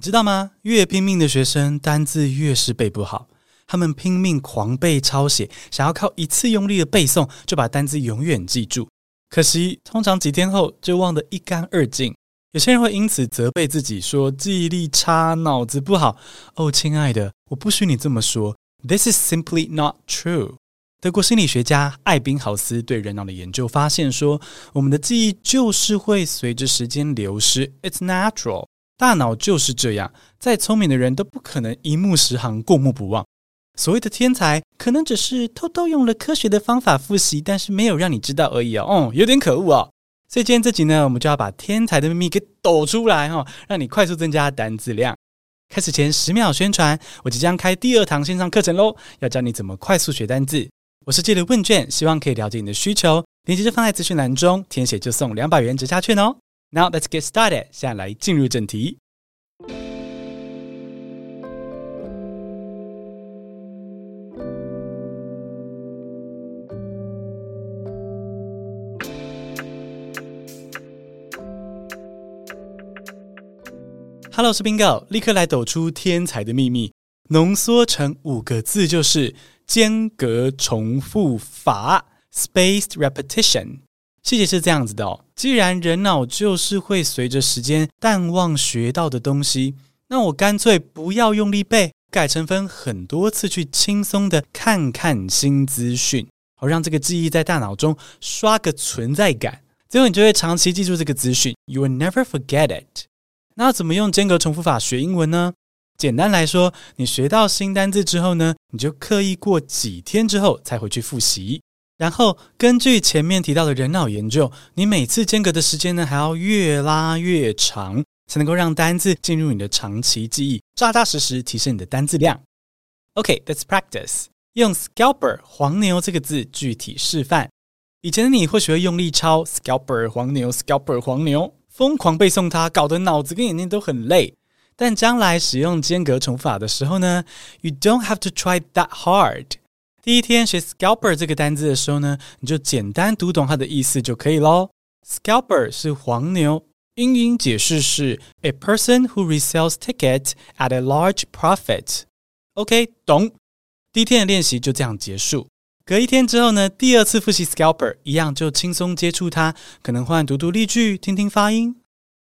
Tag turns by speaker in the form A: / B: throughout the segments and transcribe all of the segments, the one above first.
A: 你知道吗？越拼命的学生，单字越是背不好。他们拼命狂背抄写，想要靠一次用力的背诵就把单字永远记住。可惜，通常几天后就忘得一干二净。有些人会因此责备自己，说记忆力差、脑子不好。哦，亲爱的，我不许你这么说。This is simply not true。德国心理学家艾宾豪斯对人脑的研究发现说，我们的记忆就是会随着时间流失。It's natural。大脑就是这样，再聪明的人都不可能一目十行、过目不忘。所谓的天才，可能只是偷偷用了科学的方法复习，但是没有让你知道而已哦。哦，有点可恶哦。所以今天这集呢，我们就要把天才的秘密给抖出来哈、让你快速增加单字量。开始前十秒宣传，我即将开第二堂线上课程喽，要教你怎么快速学单字。我是借了问卷，希望可以了解你的需求，链接就放在资讯栏中，填写就送两百元折价券哦。Now let's get started，现在来进入正题。Hello，我是 Bingo，立刻来抖出天才的秘密，浓缩成五个字就是间隔重复法 （spaced repetition）。细节是这样子的哦，既然人脑就是会随着时间淡忘学到的东西，那我干脆不要用力背，改成分很多次去轻松的看看新资讯，好让这个记忆在大脑中刷个存在感，最后你就会长期记住这个资讯，You will never forget it。那怎么用间隔重复法学英文呢？简单来说，你学到新单字之后呢，你就刻意过几天之后才回去复习。然后根据前面提到的人脑研究，你每次间隔的时间呢，还要越拉越长，才能够让单字进入你的长期记忆，扎扎实实提升你的单字量。OK，let's practice。用 scalper 黄牛这个字具体示范。以前的你或许会用力抄 scalper 黄牛 scalper 黄牛。疯狂背诵它，搞得脑子跟眼睛都很累。但将来使用间隔重复法的时候呢，You don't have to try that hard。第一天学 scalper 这个单字的时候呢，你就简单读懂它的意思就可以喽。Scalper 是黄牛，英英解释是 a person who resells tickets at a large profit。OK，懂。第一天的练习就这样结束。隔一天之后呢，第二次复习 scalper 一样就轻松接触它，可能换读读例句，听听发音。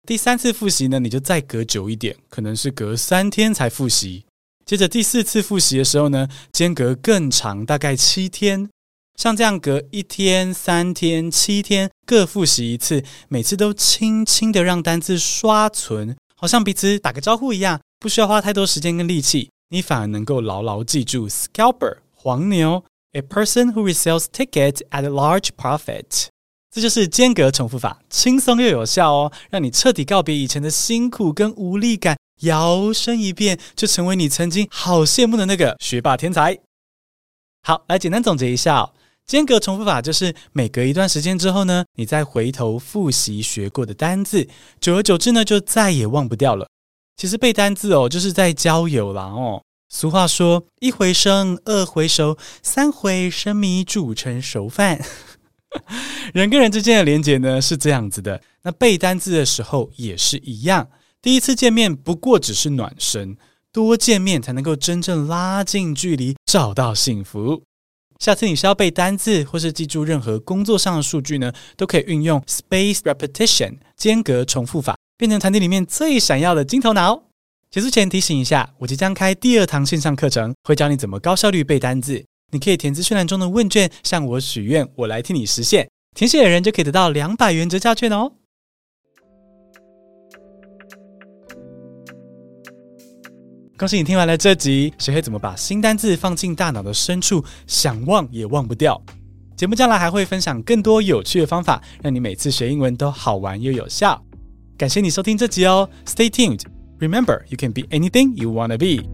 A: 第三次复习呢，你就再隔久一点，可能是隔三天才复习。接着第四次复习的时候呢，间隔更长，大概七天。像这样隔一天、三天、七天各复习一次，每次都轻轻的让单字刷存，好像彼此打个招呼一样，不需要花太多时间跟力气，你反而能够牢牢记住 scalper 黄牛。A person who resells tickets at a large profit，这就是间隔重复法，轻松又有效哦，让你彻底告别以前的辛苦跟无力感，摇身一变就成为你曾经好羡慕的那个学霸天才。好，来简单总结一下，间隔重复法就是每隔一段时间之后呢，你再回头复习学过的单字，久而久之呢，就再也忘不掉了。其实背单字哦，就是在交友啦哦。俗话说：“一回生，二回熟，三回生米煮成熟饭。”人跟人之间的连结呢是这样子的。那背单字的时候也是一样。第一次见面不过只是暖身，多见面才能够真正拉近距离，找到幸福。下次你是要背单字，或是记住任何工作上的数据呢，都可以运用 space repetition 间隔重复法，变成团体里面最闪耀的金头脑。结束前提醒一下，我即将开第二堂线上课程，会教你怎么高效率背单字。你可以填资讯栏中的问卷，向我许愿，我来替你实现。填写的人就可以得到两百元折价券哦。恭喜你听完了这集，学会怎么把新单字放进大脑的深处，想忘也忘不掉。节目将来还会分享更多有趣的方法，让你每次学英文都好玩又有效。感谢你收听这集哦，Stay tuned。Remember, you can be anything you wanna be.